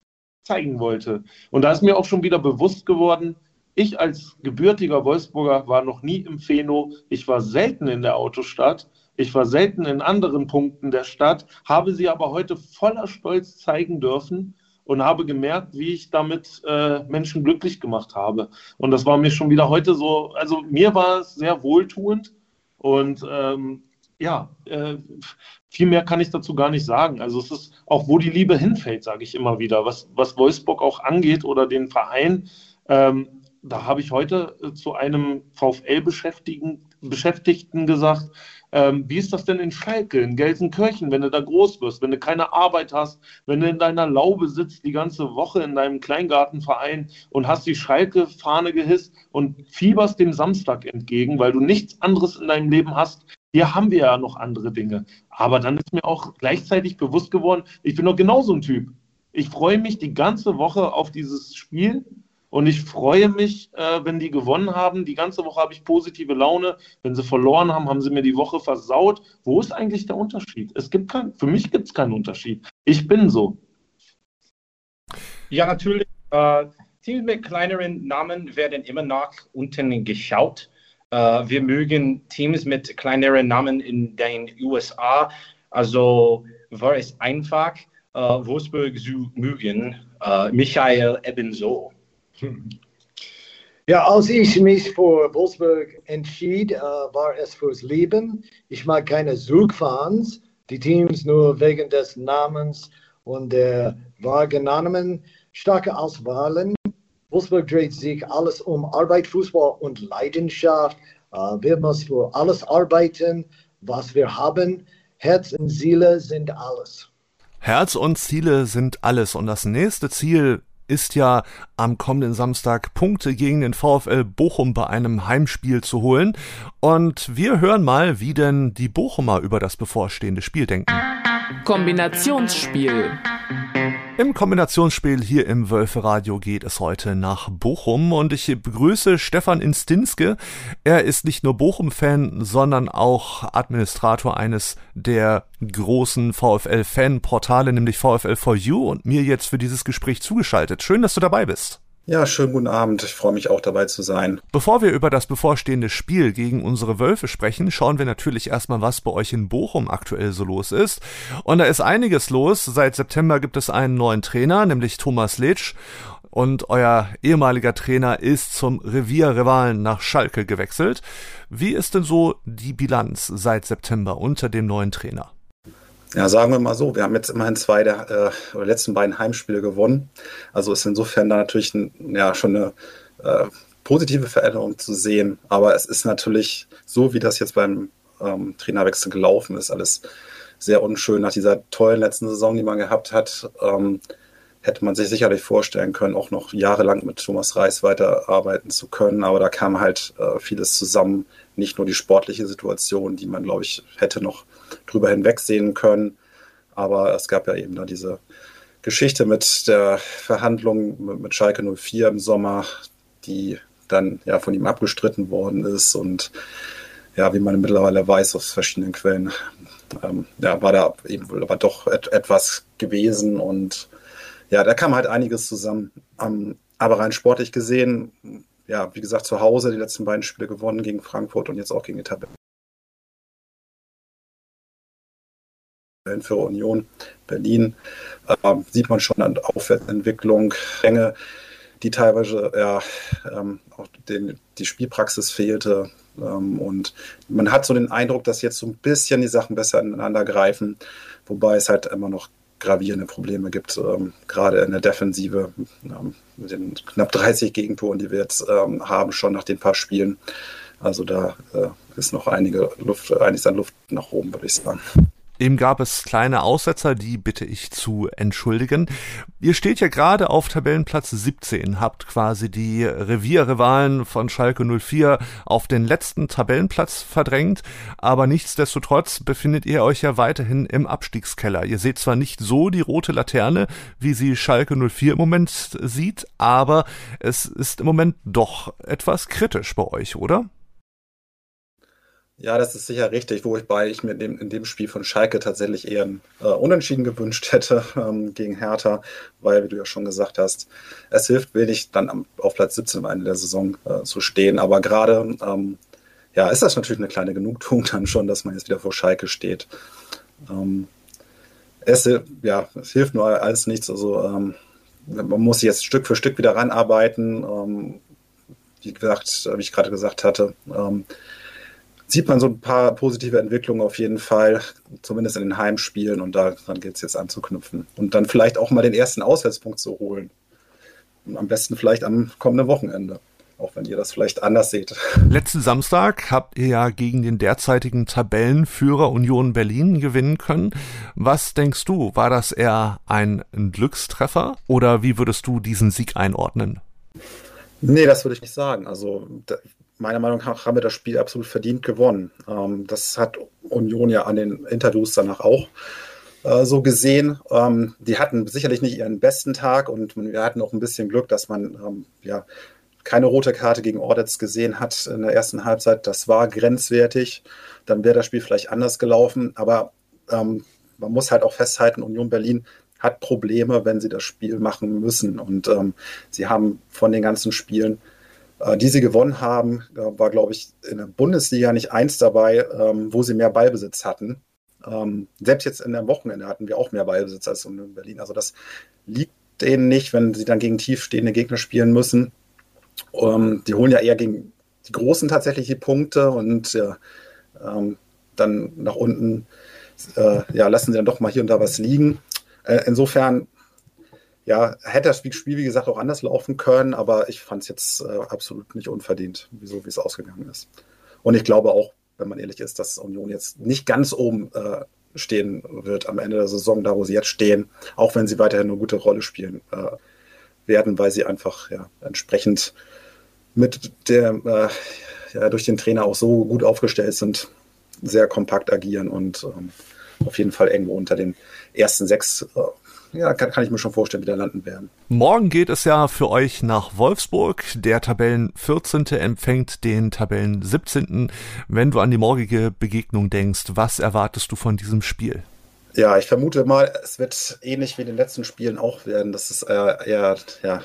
zeigen wollte. Und da ist mir auch schon wieder bewusst geworden, ich als gebürtiger Wolfsburger war noch nie im Pheno. Ich war selten in der Autostadt. Ich war selten in anderen Punkten der Stadt, habe sie aber heute voller Stolz zeigen dürfen und habe gemerkt, wie ich damit äh, Menschen glücklich gemacht habe. Und das war mir schon wieder heute so, also mir war es sehr wohltuend und ähm, ja, äh, viel mehr kann ich dazu gar nicht sagen. Also es ist auch, wo die Liebe hinfällt, sage ich immer wieder, was, was Wolfsburg auch angeht oder den Verein. Ähm, da habe ich heute äh, zu einem VfL-Beschäftigten gesagt, ähm, wie ist das denn in Schalke, in Gelsenkirchen, wenn du da groß wirst, wenn du keine Arbeit hast, wenn du in deiner Laube sitzt die ganze Woche in deinem Kleingartenverein und hast die Schalke-Fahne gehisst und fieberst dem Samstag entgegen, weil du nichts anderes in deinem Leben hast. Hier haben wir ja noch andere Dinge. Aber dann ist mir auch gleichzeitig bewusst geworden, ich bin doch genauso ein Typ. Ich freue mich die ganze Woche auf dieses Spiel und ich freue mich, äh, wenn die gewonnen haben. Die ganze Woche habe ich positive Laune. Wenn sie verloren haben, haben sie mir die Woche versaut. Wo ist eigentlich der Unterschied? Es gibt kein, für mich gibt es keinen Unterschied. Ich bin so. Ja, natürlich. Äh, Teams mit kleineren Namen werden immer nach unten geschaut. Äh, wir mögen Teams mit kleineren Namen in den USA. Also war es einfach, äh, Wolfsburg zu mögen. Äh, Michael ebenso. Ja, als ich mich für Wolfsburg entschied, äh, war es fürs Leben. Ich mag keine Zugfans, die Teams nur wegen des Namens und der wahrgenommenen starke Auswahlen. Wolfsburg dreht sich alles um Arbeit, Fußball und Leidenschaft. Äh, wir müssen für alles arbeiten, was wir haben. Herz und Seele sind alles. Herz und Ziele sind alles. Und das nächste Ziel ist ja am kommenden Samstag Punkte gegen den VfL Bochum bei einem Heimspiel zu holen. Und wir hören mal, wie denn die Bochumer über das bevorstehende Spiel denken. Kombinationsspiel. Im Kombinationsspiel hier im Wölferadio geht es heute nach Bochum und ich begrüße Stefan Instinske. Er ist nicht nur Bochum-Fan, sondern auch Administrator eines der großen VfL-Fan-Portale, nämlich VfL4U und mir jetzt für dieses Gespräch zugeschaltet. Schön, dass du dabei bist. Ja, schönen guten Abend. Ich freue mich auch dabei zu sein. Bevor wir über das bevorstehende Spiel gegen unsere Wölfe sprechen, schauen wir natürlich erstmal, was bei euch in Bochum aktuell so los ist. Und da ist einiges los. Seit September gibt es einen neuen Trainer, nämlich Thomas Litsch. Und euer ehemaliger Trainer ist zum Revierrivalen nach Schalke gewechselt. Wie ist denn so die Bilanz seit September unter dem neuen Trainer? Ja, sagen wir mal so, wir haben jetzt immerhin zwei der äh, letzten beiden Heimspiele gewonnen. Also ist insofern da natürlich ein, ja schon eine äh, positive Veränderung zu sehen. Aber es ist natürlich so, wie das jetzt beim ähm, Trainerwechsel gelaufen ist, alles sehr unschön. Nach dieser tollen letzten Saison, die man gehabt hat, ähm, hätte man sich sicherlich vorstellen können, auch noch jahrelang mit Thomas Reis weiterarbeiten zu können. Aber da kam halt äh, vieles zusammen. Nicht nur die sportliche Situation, die man, glaube ich, hätte noch drüber hinwegsehen können. Aber es gab ja eben da diese Geschichte mit der Verhandlung mit Schalke 04 im Sommer, die dann ja von ihm abgestritten worden ist und ja, wie man mittlerweile weiß aus verschiedenen Quellen, ähm, ja, war da eben wohl aber doch et etwas gewesen und ja, da kam halt einiges zusammen. Ähm, aber rein sportlich gesehen, ja, wie gesagt, zu Hause die letzten beiden Spiele gewonnen gegen Frankfurt und jetzt auch gegen die Tabelle. für Union Berlin äh, sieht man schon eine Aufwärtsentwicklung, Ränge, die teilweise ja ähm, auch den, die Spielpraxis fehlte. Ähm, und man hat so den Eindruck, dass jetzt so ein bisschen die Sachen besser ineinander greifen, wobei es halt immer noch gravierende Probleme gibt, ähm, gerade in der Defensive ähm, mit den knapp 30 Gegentoren, die wir jetzt ähm, haben, schon nach den paar Spielen. Also da äh, ist noch einige Luft, einiges an Luft nach oben, würde ich sagen. Eben gab es kleine Aussetzer, die bitte ich zu entschuldigen. Ihr steht ja gerade auf Tabellenplatz 17, habt quasi die Revierrivalen von Schalke 04 auf den letzten Tabellenplatz verdrängt, aber nichtsdestotrotz befindet ihr euch ja weiterhin im Abstiegskeller. Ihr seht zwar nicht so die rote Laterne, wie sie Schalke 04 im Moment sieht, aber es ist im Moment doch etwas kritisch bei euch, oder? Ja, das ist sicher richtig, wobei ich mir dem, in dem Spiel von Schalke tatsächlich eher ein äh, Unentschieden gewünscht hätte ähm, gegen Hertha, weil, wie du ja schon gesagt hast, es hilft wenig, dann am, auf Platz 17 am Ende der Saison äh, zu stehen. Aber gerade, ähm, ja, ist das natürlich eine kleine Genugtuung dann schon, dass man jetzt wieder vor Schalke steht. Ähm, es, ja, es hilft nur alles nichts. Also ähm, man muss jetzt Stück für Stück wieder ranarbeiten. Ähm, wie gesagt, wie ich gerade gesagt hatte, ähm, sieht man so ein paar positive Entwicklungen auf jeden Fall, zumindest in den Heimspielen und daran gilt es jetzt anzuknüpfen. Und dann vielleicht auch mal den ersten Auswärtspunkt zu holen. Und am besten vielleicht am kommenden Wochenende. Auch wenn ihr das vielleicht anders seht. Letzten Samstag habt ihr ja gegen den derzeitigen Tabellenführer Union Berlin gewinnen können. Was denkst du, war das eher ein Glückstreffer oder wie würdest du diesen Sieg einordnen? Nee, das würde ich nicht sagen. Also meiner Meinung nach haben wir das Spiel absolut verdient gewonnen. Ähm, das hat Union ja an den Interviews danach auch äh, so gesehen. Ähm, die hatten sicherlich nicht ihren besten Tag und wir hatten auch ein bisschen Glück, dass man ähm, ja keine rote Karte gegen Ordetz gesehen hat in der ersten Halbzeit. Das war grenzwertig. Dann wäre das Spiel vielleicht anders gelaufen. Aber ähm, man muss halt auch festhalten, Union Berlin hat Probleme, wenn sie das Spiel machen müssen. Und ähm, sie haben von den ganzen Spielen die sie gewonnen haben, äh, war, glaube ich, in der Bundesliga nicht eins dabei, ähm, wo sie mehr Ballbesitz hatten. Ähm, selbst jetzt in der Wochenende hatten wir auch mehr Ballbesitz als in Berlin. Also das liegt denen nicht, wenn sie dann gegen tiefstehende Gegner spielen müssen. Ähm, die holen ja eher gegen die Großen tatsächlich die Punkte und ja, dann nach unten äh, ja, lassen sie dann doch mal hier und da was liegen. Äh, insofern ja, hätte das Spiel, wie gesagt, auch anders laufen können, aber ich fand es jetzt äh, absolut nicht unverdient, wieso wie es ausgegangen ist. Und ich glaube auch, wenn man ehrlich ist, dass Union jetzt nicht ganz oben äh, stehen wird am Ende der Saison, da wo sie jetzt stehen, auch wenn sie weiterhin eine gute Rolle spielen äh, werden, weil sie einfach ja, entsprechend mit der, äh, ja, durch den Trainer auch so gut aufgestellt sind, sehr kompakt agieren und ähm, auf jeden Fall irgendwo unter den ersten sechs äh, ja, kann, kann ich mir schon vorstellen, wie da landen werden. Morgen geht es ja für euch nach Wolfsburg. Der Tabellen 14. empfängt den Tabellen 17. Wenn du an die morgige Begegnung denkst, was erwartest du von diesem Spiel? Ja, ich vermute mal, es wird ähnlich wie in den letzten Spielen auch werden, dass es eher, eher ja,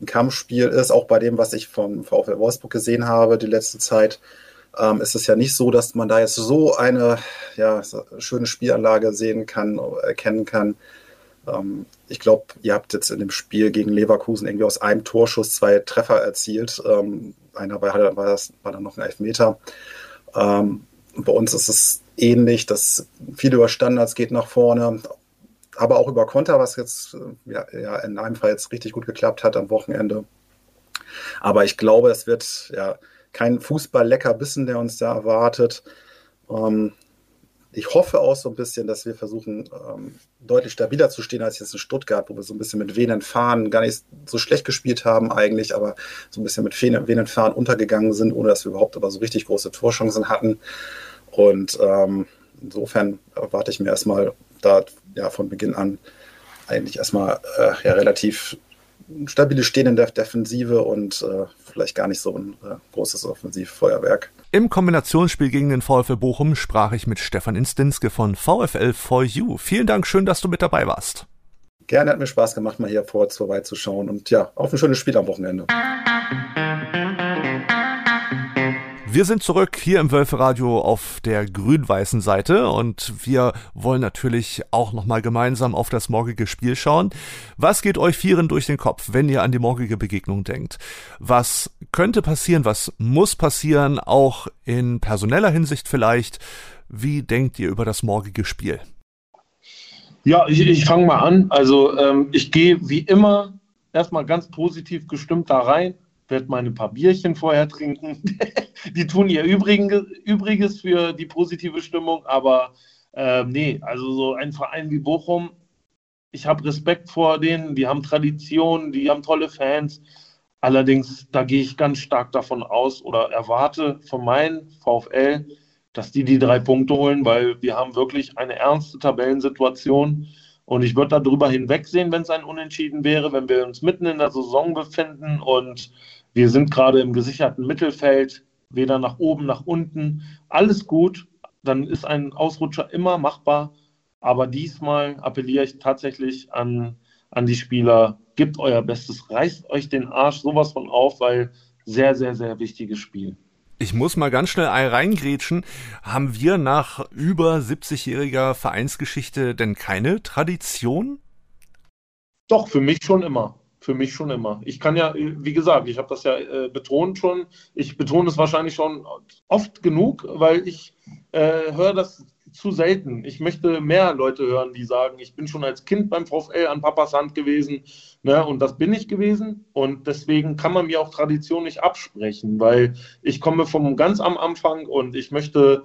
ein Kampfspiel ist. Auch bei dem, was ich vom VfL Wolfsburg gesehen habe die letzte Zeit, ähm, ist es ja nicht so, dass man da jetzt so eine ja, schöne Spielanlage sehen kann, erkennen kann. Ähm, ich glaube, ihr habt jetzt in dem Spiel gegen Leverkusen irgendwie aus einem Torschuss zwei Treffer erzielt. Ähm, einer war, war, das, war dann noch ein Elfmeter. Ähm, bei uns ist es ähnlich, dass viel über Standards geht nach vorne, aber auch über Konter, was jetzt ja, ja, in einem Fall jetzt richtig gut geklappt hat am Wochenende. Aber ich glaube, es wird ja kein Fußball-Leckerbissen, der uns da erwartet. Ähm, ich hoffe auch so ein bisschen, dass wir versuchen, ähm, deutlich stabiler zu stehen als jetzt in Stuttgart, wo wir so ein bisschen mit Venen fahren gar nicht so schlecht gespielt haben eigentlich, aber so ein bisschen mit Venen fahren untergegangen sind, ohne dass wir überhaupt aber so richtig große Torchancen hatten. Und ähm, insofern erwarte ich mir erstmal da ja von Beginn an eigentlich erstmal äh, ja, relativ stabile Stehen in der Defensive und äh, vielleicht gar nicht so ein äh, großes Offensivfeuerwerk. Im Kombinationsspiel gegen den VfL Bochum sprach ich mit Stefan Instinske von VfL for You. Vielen Dank, schön, dass du mit dabei warst. Gerne, hat mir Spaß gemacht, mal hier vor vorbeizuschauen und ja, auf ein schönes Spiel am Wochenende. Wir sind zurück hier im Wölferadio auf der grün-weißen Seite und wir wollen natürlich auch nochmal gemeinsam auf das morgige Spiel schauen. Was geht euch Vieren durch den Kopf, wenn ihr an die morgige Begegnung denkt? Was könnte passieren? Was muss passieren? Auch in personeller Hinsicht vielleicht? Wie denkt ihr über das morgige Spiel? Ja, ich, ich fange mal an. Also ähm, ich gehe wie immer erstmal ganz positiv gestimmt da rein werde meine paar Bierchen vorher trinken. die tun ihr Übriges für die positive Stimmung, aber äh, nee, also so ein Verein wie Bochum, ich habe Respekt vor denen, die haben Tradition, die haben tolle Fans. Allerdings, da gehe ich ganz stark davon aus oder erwarte von meinem VfL, dass die die drei Punkte holen, weil wir haben wirklich eine ernste Tabellensituation. Und ich würde darüber hinwegsehen, wenn es ein Unentschieden wäre, wenn wir uns mitten in der Saison befinden und wir sind gerade im gesicherten Mittelfeld, weder nach oben nach unten. Alles gut, dann ist ein Ausrutscher immer machbar. Aber diesmal appelliere ich tatsächlich an, an die Spieler, gebt euer Bestes, reißt euch den Arsch sowas von auf, weil sehr, sehr, sehr wichtiges Spiel. Ich muss mal ganz schnell reingrätschen. Haben wir nach über 70-jähriger Vereinsgeschichte denn keine Tradition? Doch, für mich schon immer für mich schon immer. Ich kann ja, wie gesagt, ich habe das ja äh, betont schon. Ich betone es wahrscheinlich schon oft genug, weil ich äh, höre das zu selten. Ich möchte mehr Leute hören, die sagen, ich bin schon als Kind beim VfL an Papas Hand gewesen. Ne, und das bin ich gewesen. Und deswegen kann man mir auch Tradition nicht absprechen, weil ich komme vom ganz am Anfang und ich möchte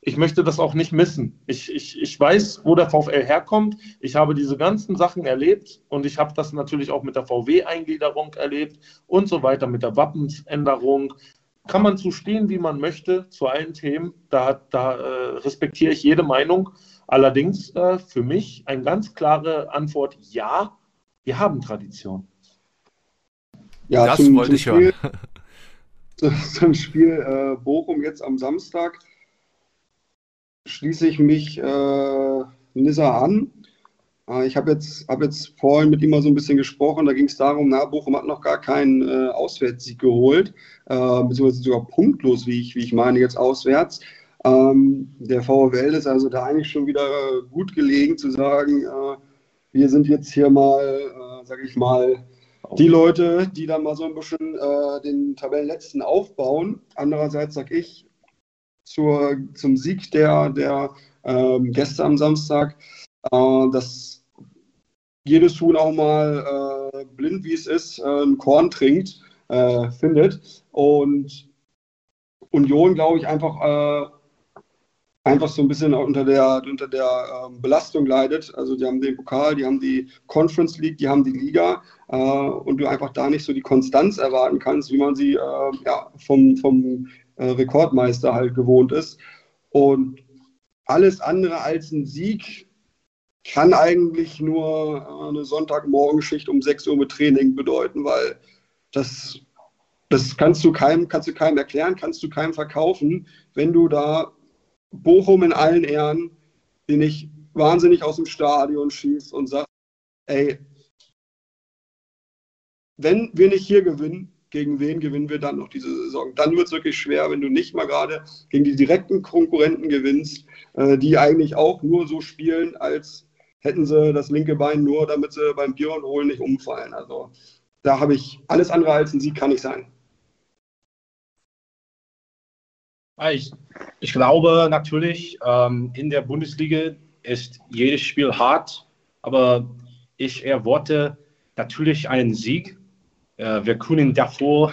ich möchte das auch nicht missen. Ich, ich, ich weiß, wo der VfL herkommt. Ich habe diese ganzen Sachen erlebt und ich habe das natürlich auch mit der VW-Eingliederung erlebt und so weiter, mit der Wappensänderung. Kann man zu stehen, wie man möchte, zu allen Themen. Da, da äh, respektiere ich jede Meinung. Allerdings äh, für mich eine ganz klare Antwort: Ja, wir haben Tradition. Ja, das zum, wollte zum ich Spiel, hören. Zum Spiel äh, Bochum jetzt am Samstag schließe ich mich äh, Nissa an. Äh, ich habe jetzt, hab jetzt vorhin mit ihm mal so ein bisschen gesprochen. Da ging es darum, na, Bochum hat noch gar keinen äh, Auswärtssieg geholt, äh, beziehungsweise sogar punktlos, wie ich, wie ich meine, jetzt auswärts. Ähm, der VfL ist also da eigentlich schon wieder gut gelegen zu sagen, äh, wir sind jetzt hier mal, äh, sage ich mal, die Leute, die dann mal so ein bisschen äh, den Tabellenletzten aufbauen. Andererseits sage ich, zur, zum Sieg der, der ähm, Gäste am Samstag, äh, dass jedes Huhn auch mal äh, blind wie es ist, äh, ein Korn trinkt, äh, findet. Und Union, glaube ich, einfach, äh, einfach so ein bisschen unter der, unter der ähm, Belastung leidet. Also die haben den Pokal, die haben die Conference League, die haben die Liga äh, und du einfach da nicht so die Konstanz erwarten kannst, wie man sie ja, vom, vom äh, Rekordmeister halt gewohnt ist. Und alles andere als ein Sieg kann eigentlich nur äh, eine Sonntagmorgenschicht um 6 Uhr mit Training bedeuten, weil das, das kannst du keinem, kannst du keinem erklären, kannst du keinem verkaufen, wenn du da Bochum in allen Ehren, den ich wahnsinnig aus dem Stadion schießt und sagt, ey, wenn wir nicht hier gewinnen, gegen wen gewinnen wir dann noch diese Saison? Dann wird es wirklich schwer, wenn du nicht mal gerade gegen die direkten Konkurrenten gewinnst, äh, die eigentlich auch nur so spielen, als hätten sie das linke Bein nur, damit sie beim Bier und Holen nicht umfallen. Also da habe ich alles andere als ein Sieg kann nicht sein. Ich, ich glaube natürlich, ähm, in der Bundesliga ist jedes Spiel hart, aber ich erwarte natürlich einen Sieg. Äh, wir können davor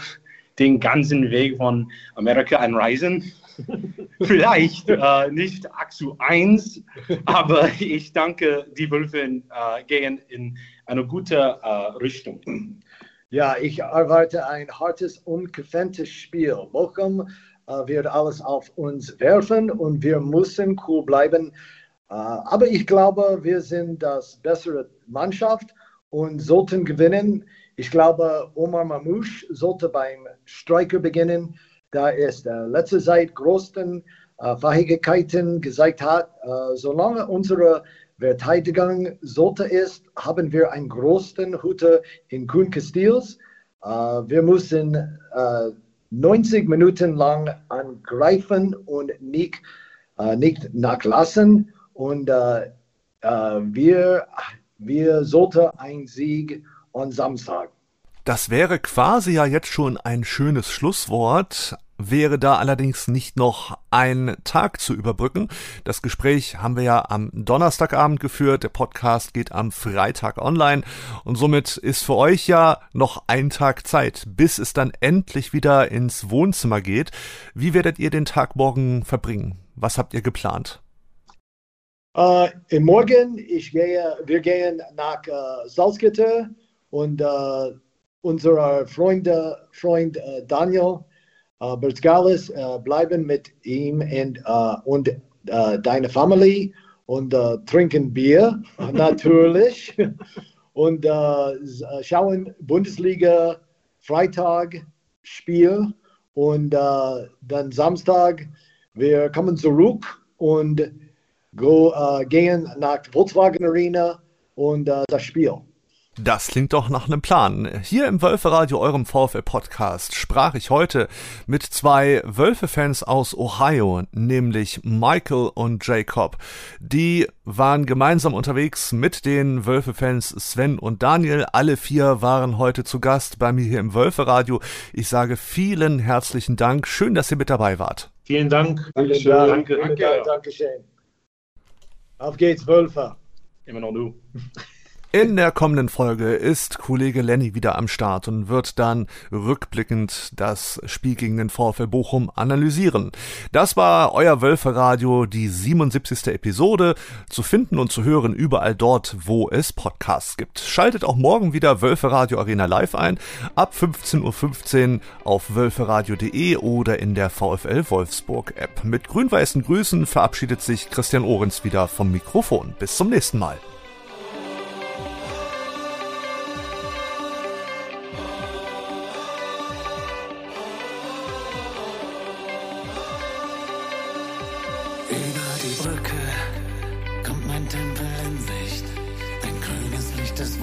den ganzen Weg von Amerika anreisen. Vielleicht äh, nicht 8 zu 1, aber ich denke, die Wölfe äh, gehen in eine gute äh, Richtung. Ja, ich erwarte ein hartes, umkämpftes Spiel. Bochum äh, wird alles auf uns werfen und wir müssen cool bleiben. Äh, aber ich glaube, wir sind das bessere Mannschaft und sollten gewinnen. Ich glaube, Omar Mamouche sollte beim Striker beginnen da es äh, letzte Zeit größten äh, Fähigkeiten gezeigt hat. Äh, solange unsere Verteidigung sollte ist, haben wir einen großen Hüter in Kuhn Castils. Äh, wir müssen 90 äh, Minuten lang angreifen und nicht, äh, nicht nachlassen. Und wir, wir sollten einen Sieg am Samstag. Das wäre quasi ja jetzt schon ein schönes Schlusswort. Wäre da allerdings nicht noch ein Tag zu überbrücken. Das Gespräch haben wir ja am Donnerstagabend geführt. Der Podcast geht am Freitag online. Und somit ist für euch ja noch ein Tag Zeit, bis es dann endlich wieder ins Wohnzimmer geht. Wie werdet ihr den Tag morgen verbringen? Was habt ihr geplant? Uh, morgen, ich gehe, wir gehen nach uh, Salzgitter und uh, unser Freund, Freund Daniel äh, Bertgalis äh, bleiben mit ihm und, äh, und äh, deine Familie und äh, trinken Bier, natürlich. und äh, schauen Bundesliga Freitag Spiel und dann Samstag wir kommen zurück und go, gehen nach Volkswagen Arena und das Spiel. Das klingt doch nach einem Plan. Hier im Wölferadio, eurem VfL-Podcast, sprach ich heute mit zwei Wölfe-Fans aus Ohio, nämlich Michael und Jacob. Die waren gemeinsam unterwegs mit den Wölfe-Fans Sven und Daniel. Alle vier waren heute zu Gast bei mir hier im Wölferadio. Ich sage vielen herzlichen Dank. Schön, dass ihr mit dabei wart. Vielen Dank. Dankeschön. Danke. Danke. Dankeschön. Auf geht's, Wölfer. Immer noch du. In der kommenden Folge ist Kollege Lenny wieder am Start und wird dann rückblickend das Spiel gegen den VfL Bochum analysieren. Das war euer Wölferadio, die 77. Episode, zu finden und zu hören überall dort, wo es Podcasts gibt. Schaltet auch morgen wieder Wölferadio Arena live ein, ab 15.15 Uhr auf wölferadio.de oder in der VfL Wolfsburg App. Mit grün-weißen Grüßen verabschiedet sich Christian Ohrens wieder vom Mikrofon. Bis zum nächsten Mal.